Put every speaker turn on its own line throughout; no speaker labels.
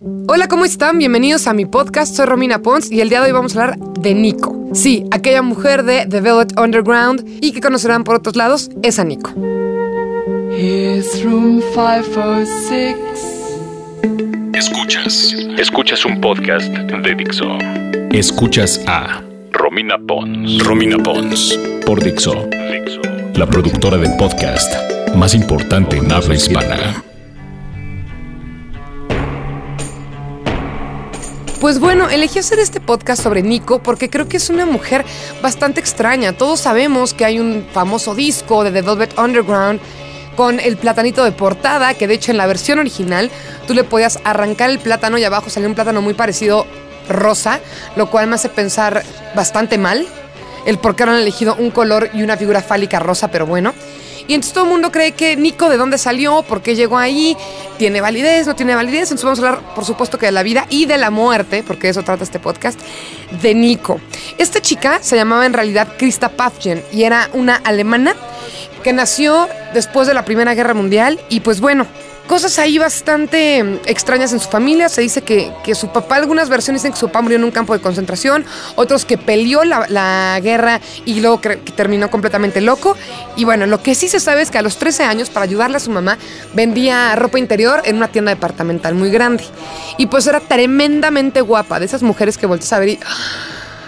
Hola, ¿cómo están? Bienvenidos a mi podcast. Soy Romina Pons y el día de hoy vamos a hablar de Nico. Sí, aquella mujer de The Velvet Underground y que conocerán por otros lados, es a Nico.
Here's room 506.
Escuchas. Escuchas un podcast de Dixo. Escuchas a Romina Pons. Romina Pons. Por Dixo. Dixo. La productora del podcast más importante en habla hispana.
Pues bueno, elegí hacer este podcast sobre Nico porque creo que es una mujer bastante extraña. Todos sabemos que hay un famoso disco de The Velvet Underground con el platanito de portada, que de hecho en la versión original tú le podías arrancar el plátano y abajo salía un plátano muy parecido rosa, lo cual me hace pensar bastante mal el por qué han elegido un color y una figura fálica rosa, pero bueno. Y entonces todo el mundo cree que Nico de dónde salió, por qué llegó ahí, tiene validez, no tiene validez. Entonces vamos a hablar, por supuesto, que de la vida y de la muerte, porque eso trata este podcast, de Nico. Esta chica se llamaba en realidad Krista Pafgen y era una alemana que nació después de la Primera Guerra Mundial y pues bueno, cosas ahí bastante mm, extrañas en su familia. Se dice que, que, su papá, algunas versiones dicen que su papá murió en un campo de concentración, otros que peleó la, la guerra y luego que, terminó completamente loco. Y bueno, lo que sí se sabe es que a los 13 años, para ayudarle a su mamá, vendía ropa interior en una tienda departamental muy grande. Y pues era tremendamente guapa, de esas mujeres que volteas a ver y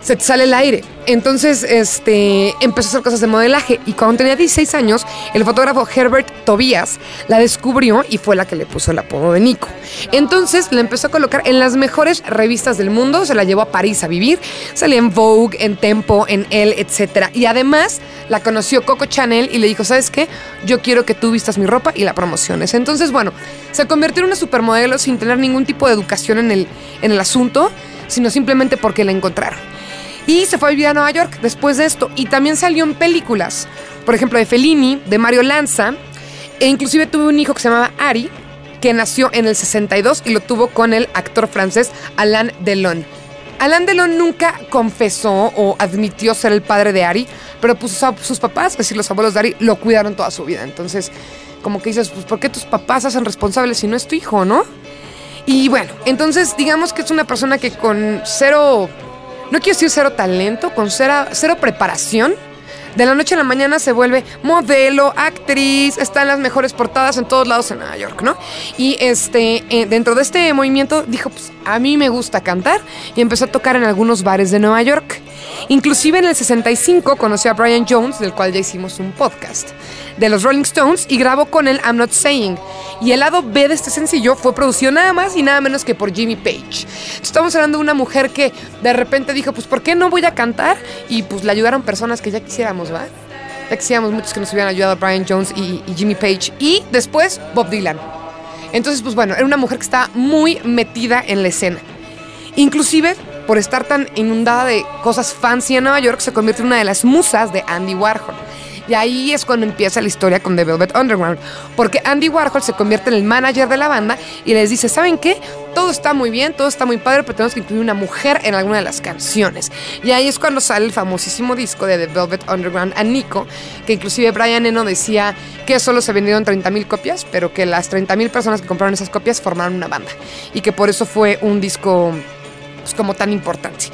se te sale el aire. Entonces, este, empezó a hacer cosas de modelaje y cuando tenía 16 años, el fotógrafo Herbert Tobias la descubrió y fue la que le puso el apodo de Nico. Entonces, la empezó a colocar en las mejores revistas del mundo, se la llevó a París a vivir, salía en Vogue, en Tempo, en Elle, etc. Y además, la conoció Coco Chanel y le dijo, ¿sabes qué? Yo quiero que tú vistas mi ropa y la promociones. Entonces, bueno, se convirtió en una supermodelo sin tener ningún tipo de educación en el, en el asunto, sino simplemente porque la encontraron. Y se fue a vivir a Nueva York después de esto. Y también salió en películas, por ejemplo, de Fellini, de Mario Lanza. E inclusive tuvo un hijo que se llamaba Ari, que nació en el 62 y lo tuvo con el actor francés Alain Delon. Alain Delon nunca confesó o admitió ser el padre de Ari, pero pues sus papás, es decir, los abuelos de Ari, lo cuidaron toda su vida. Entonces, como que dices, pues, ¿por qué tus papás hacen responsables si no es tu hijo, no? Y bueno, entonces digamos que es una persona que con cero no quiero decir cero talento, con cero, preparación. De la noche a la mañana se vuelve modelo, actriz, está en las mejores portadas en todos lados en Nueva York, ¿no? Y este, eh, dentro de este movimiento dijo, pues a mí me gusta cantar y empezó a tocar en algunos bares de Nueva York. Inclusive en el 65 conoció a Brian Jones, del cual ya hicimos un podcast, de los Rolling Stones y grabó con él I'm Not Saying. Y el lado B de este sencillo fue producido nada más y nada menos que por Jimmy Page. Estamos hablando de una mujer que de repente dijo, pues ¿por qué no voy a cantar? Y pues le ayudaron personas que ya quisiéramos, ¿va? Ya quisiéramos muchos que nos hubieran ayudado Brian Jones y, y Jimmy Page. Y después Bob Dylan. Entonces, pues bueno, era una mujer que estaba muy metida en la escena. Inclusive, por estar tan inundada de cosas fancy en Nueva York, se convierte en una de las musas de Andy Warhol. Y ahí es cuando empieza la historia con The Velvet Underground. Porque Andy Warhol se convierte en el manager de la banda y les dice, ¿saben qué? Todo está muy bien, todo está muy padre, pero tenemos que incluir una mujer en alguna de las canciones. Y ahí es cuando sale el famosísimo disco de The Velvet Underground a Nico, que inclusive Brian Eno decía que solo se vendieron 30.000 copias, pero que las 30.000 personas que compraron esas copias formaron una banda. Y que por eso fue un disco pues, como tan importante.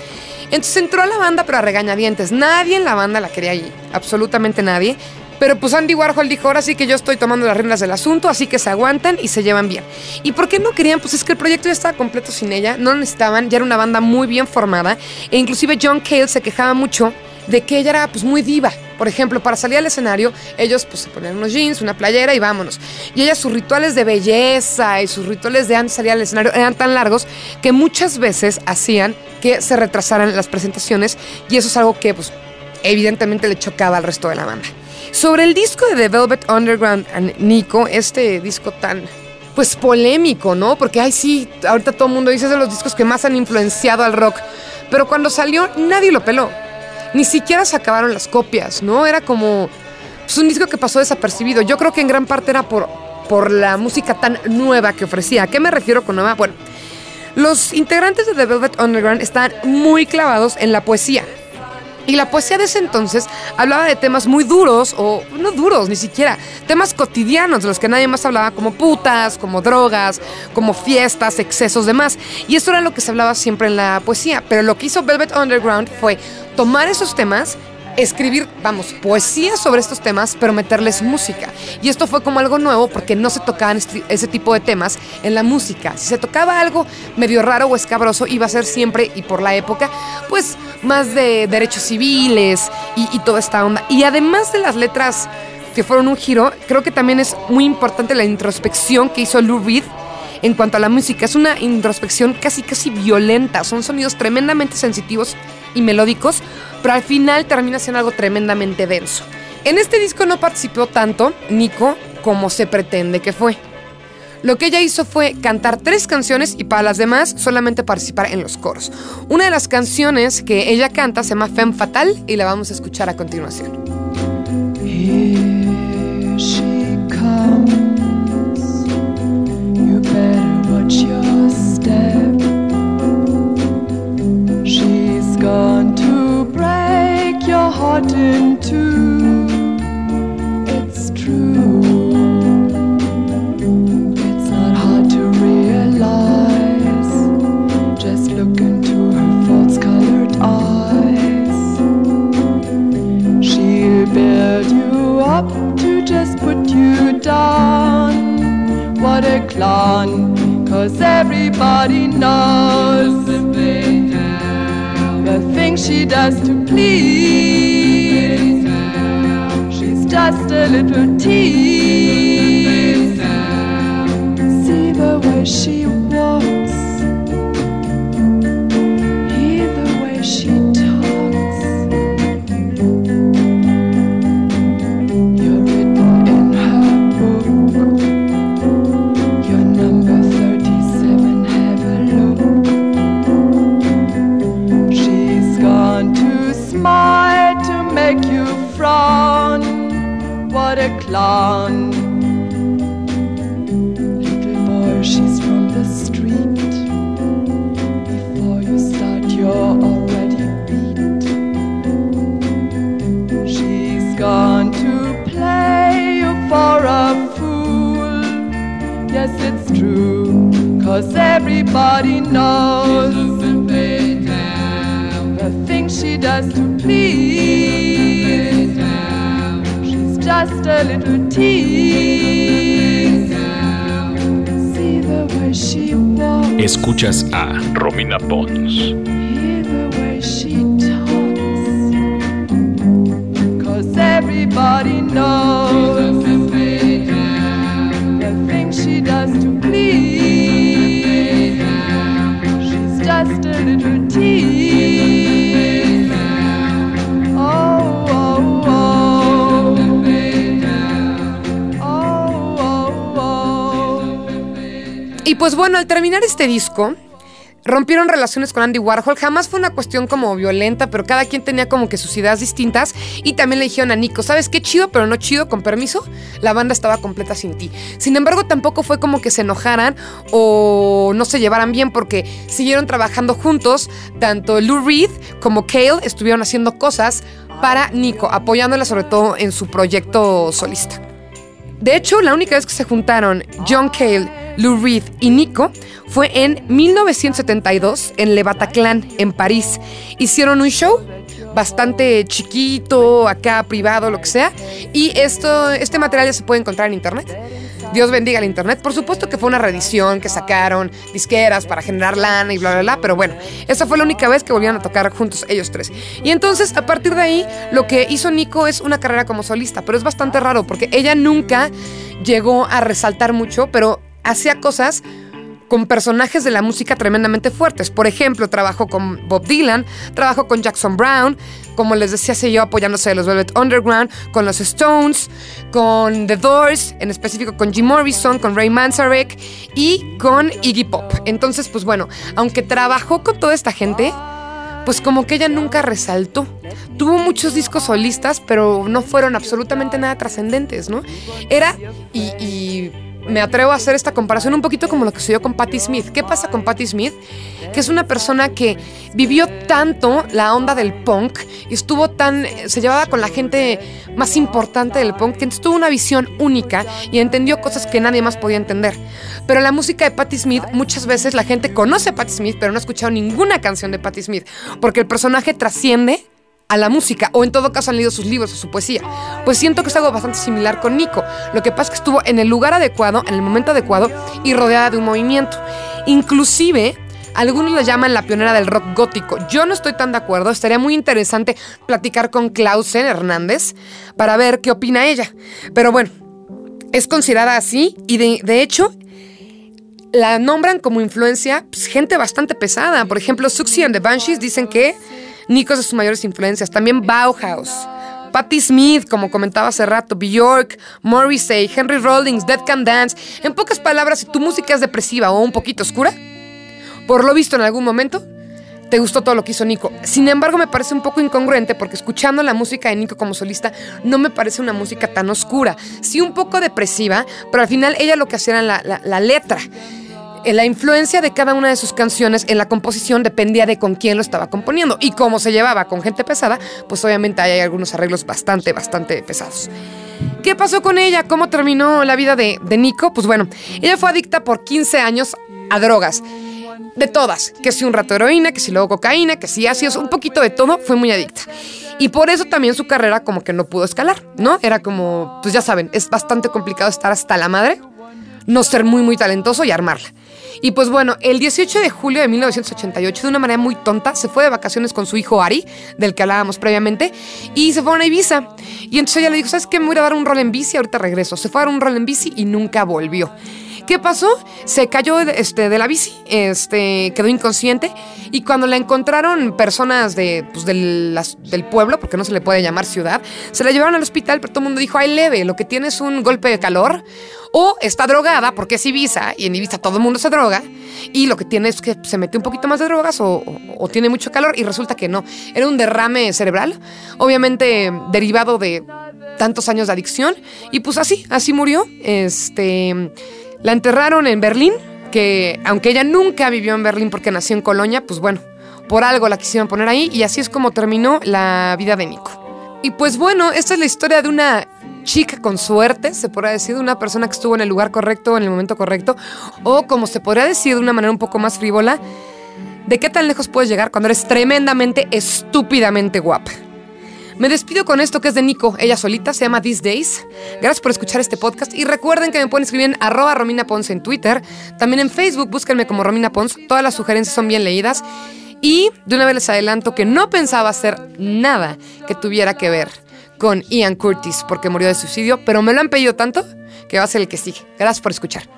Entonces entró a la banda, pero a regañadientes. Nadie en la banda la quería allí, absolutamente nadie. Pero pues Andy Warhol dijo, ahora sí que yo estoy tomando las riendas del asunto, así que se aguantan y se llevan bien. ¿Y por qué no querían? Pues es que el proyecto ya estaba completo sin ella, no necesitaban, ya era una banda muy bien formada. E inclusive John Cale se quejaba mucho de que ella era pues muy diva. Por ejemplo, para salir al escenario, ellos pues se ponían unos jeans, una playera y vámonos. Y ella sus rituales de belleza y sus rituales de antes salir al escenario eran tan largos que muchas veces hacían que se retrasaran las presentaciones y eso es algo que pues evidentemente le chocaba al resto de la banda. Sobre el disco de The Velvet Underground and Nico, este disco tan pues polémico, ¿no? Porque ay sí, ahorita todo el mundo dice es de los discos que más han influenciado al rock, pero cuando salió nadie lo peló ni siquiera se acabaron las copias, ¿no? Era como pues, un disco que pasó desapercibido. Yo creo que en gran parte era por, por la música tan nueva que ofrecía. ¿A qué me refiero con nueva? Bueno, los integrantes de The Velvet Underground están muy clavados en la poesía. Y la poesía de ese entonces hablaba de temas muy duros, o no duros ni siquiera, temas cotidianos de los que nadie más hablaba, como putas, como drogas, como fiestas, excesos, demás. Y esto era lo que se hablaba siempre en la poesía. Pero lo que hizo Velvet Underground fue tomar esos temas escribir, vamos, poesía sobre estos temas, pero meterles música. Y esto fue como algo nuevo porque no se tocaban ese tipo de temas en la música. Si se tocaba algo medio raro o escabroso, iba a ser siempre, y por la época, pues más de derechos civiles y, toda esta onda. Y además de las letras que fueron un giro, creo que también es muy importante la introspección que hizo Lou Reed en cuanto a la música. Es una introspección casi, casi violenta. Son sonidos tremendamente sensitivos y melódicos, pero al final termina siendo algo tremendamente denso. En este disco no participó tanto Nico como se pretende que fue. Lo que ella hizo fue cantar tres canciones y para las demás solamente participar en los coros. Una de las canciones que ella canta se llama Femme Fatal y la vamos a escuchar a continuación. Heart in two. It's true. It's not hard to realize. Just look into her false colored eyes. She'll build you up to just put you down. What a clown, cause everybody knows the things she does to please just a little tease. See the way she she does to please just a little.
Escuchas a Romina Pons.
Pues bueno, al terminar este disco, rompieron relaciones con Andy Warhol. Jamás fue una cuestión como violenta, pero cada quien tenía como que sus ideas distintas. Y también le dijeron a Nico, ¿sabes qué chido, pero no chido, con permiso? La banda estaba completa sin ti. Sin embargo, tampoco fue como que se enojaran o no se llevaran bien porque siguieron trabajando juntos. Tanto Lou Reed como Cale estuvieron haciendo cosas para Nico, apoyándola sobre todo en su proyecto solista. De hecho, la única vez que se juntaron John Cale Lou Reed y Nico fue en 1972 en Le Bataclan, en París. Hicieron un show bastante chiquito, acá privado, lo que sea. Y esto, este material ya se puede encontrar en internet. Dios bendiga el internet. Por supuesto que fue una reedición que sacaron disqueras para generar lana y bla, bla, bla. Pero bueno, esa fue la única vez que volvieron a tocar juntos ellos tres. Y entonces, a partir de ahí, lo que hizo Nico es una carrera como solista. Pero es bastante raro porque ella nunca llegó a resaltar mucho, pero hacía cosas con personajes de la música tremendamente fuertes. Por ejemplo, trabajó con Bob Dylan, trabajó con Jackson Brown, como les decía, yo apoyándose de los Velvet Underground, con los Stones, con The Doors, en específico con Jim Morrison, con Ray Manzarek y con Iggy Pop. Entonces, pues bueno, aunque trabajó con toda esta gente, pues como que ella nunca resaltó. Tuvo muchos discos solistas, pero no fueron absolutamente nada trascendentes, ¿no? Era, y me atrevo a hacer esta comparación un poquito como lo que sucedió con Patti Smith. ¿Qué pasa con Patti Smith? Que es una persona que vivió tanto la onda del punk y estuvo tan, se llevaba con la gente más importante del punk, que tuvo una visión única y entendió cosas que nadie más podía entender. Pero la música de Patti Smith, muchas veces la gente conoce a Patti Smith, pero no ha escuchado ninguna canción de Patti Smith, porque el personaje trasciende a la música, o en todo caso han leído sus libros o su poesía. Pues siento que es algo bastante similar con Nico. Lo que pasa es que estuvo en el lugar adecuado, en el momento adecuado y rodeada de un movimiento. Inclusive, algunos la llaman la pionera del rock gótico. Yo no estoy tan de acuerdo. Estaría muy interesante platicar con Clausen Hernández para ver qué opina ella. Pero bueno, es considerada así y de, hecho la nombran como influencia pues, gente bastante pesada. Por ejemplo, Suxy and the Banshees dicen que Nico es de sus mayores influencias. También Bauhaus. Patti Smith, como comentaba hace rato, Bjork, Morrissey, Henry Rollins, Dead Can Dance. En pocas palabras, si tu música es depresiva o un poquito oscura, por lo visto en algún momento, te gustó todo lo que hizo Nico. Sin embargo, me parece un poco incongruente porque escuchando la música de Nico como solista, no me parece una música tan oscura. Sí, un poco depresiva, pero al final ella lo que hacía era la, la letra. La influencia de cada una de sus canciones en la composición dependía de con quién lo estaba componiendo. Y como se llevaba con gente pesada, pues obviamente hay algunos arreglos bastante, bastante pesados. ¿Qué pasó con ella? ¿Cómo terminó la vida de, Nico? Pues bueno, ella fue adicta por 15 años a drogas. De todas. Que si un rato heroína, que si luego cocaína, que si ácidos, un poquito de todo, fue muy adicta. Y por eso también su carrera como que no pudo escalar, ¿no? Era como, pues ya saben, es bastante complicado estar hasta la madre, no ser muy, muy talentoso y armarla. Y pues bueno, el 18 de julio de 1988, de una manera muy tonta, se fue de vacaciones con su hijo Ari, del que hablábamos previamente, y se fue a Ibiza. Y entonces ella le dijo, ¿sabes qué? Me voy a dar un rol en bici, ahorita regreso. Se fue a dar un rol en bici y nunca volvió. ¿Qué pasó? Se cayó este, de la bici, este, quedó inconsciente y cuando la encontraron personas de, pues, del, del, pueblo, porque no se le puede llamar ciudad, se la llevaron al hospital, pero todo el mundo dijo, ay, leve, lo que tiene es un golpe de calor o está drogada porque es Ibiza y en Ibiza todo el mundo se droga y lo que tiene es que se mete un poquito más de drogas o, tiene mucho calor y resulta que no, era un derrame cerebral, obviamente derivado de tantos años de adicción y pues así, así murió, este... La enterraron en Berlín, que aunque ella nunca vivió en Berlín porque nació en Colonia, pues bueno, por algo la quisieron poner ahí y así es como terminó la vida de Nico. Y pues bueno, esta es la historia de una chica con suerte, se podría decir, de una persona que estuvo en el lugar correcto, en el momento correcto, o como se podría decir de una manera un poco más frívola, de qué tan lejos puedes llegar cuando eres tremendamente, estúpidamente guapa. Me despido con esto que es de Nico, ella solita, se llama These Days. Gracias por escuchar este podcast y recuerden que me pueden escribir en arroba Romina Pons en Twitter. También en Facebook búsquenme como Romina Pons. Todas las sugerencias son bien leídas. Y de una vez les adelanto que no pensaba hacer nada que tuviera que ver con Ian Curtis porque murió de suicidio, pero me lo han pedido tanto que va a ser el que sigue. Gracias por escuchar.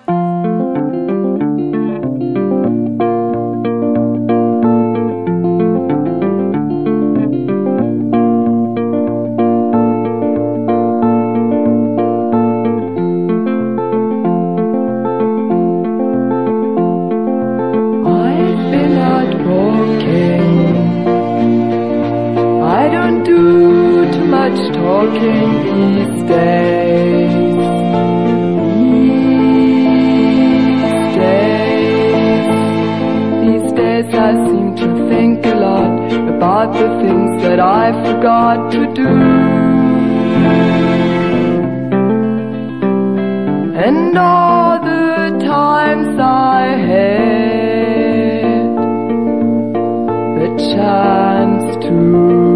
days I seem to think a lot about
the things
that I forgot to do. And all the times I had the chance to.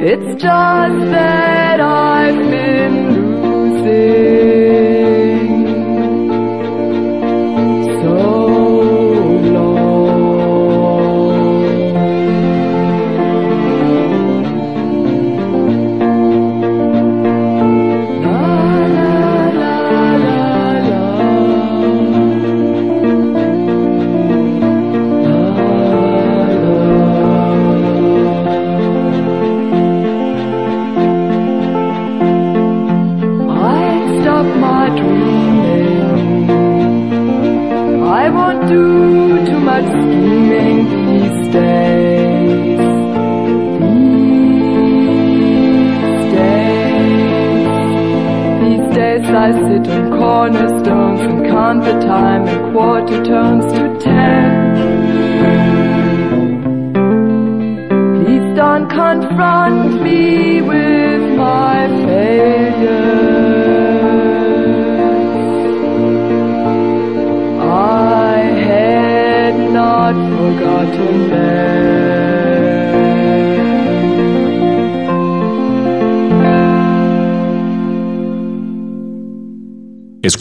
it's just that I've been losing do too much scheming these days. These days. These days I sit on cornerstones and count the time in quarter turns to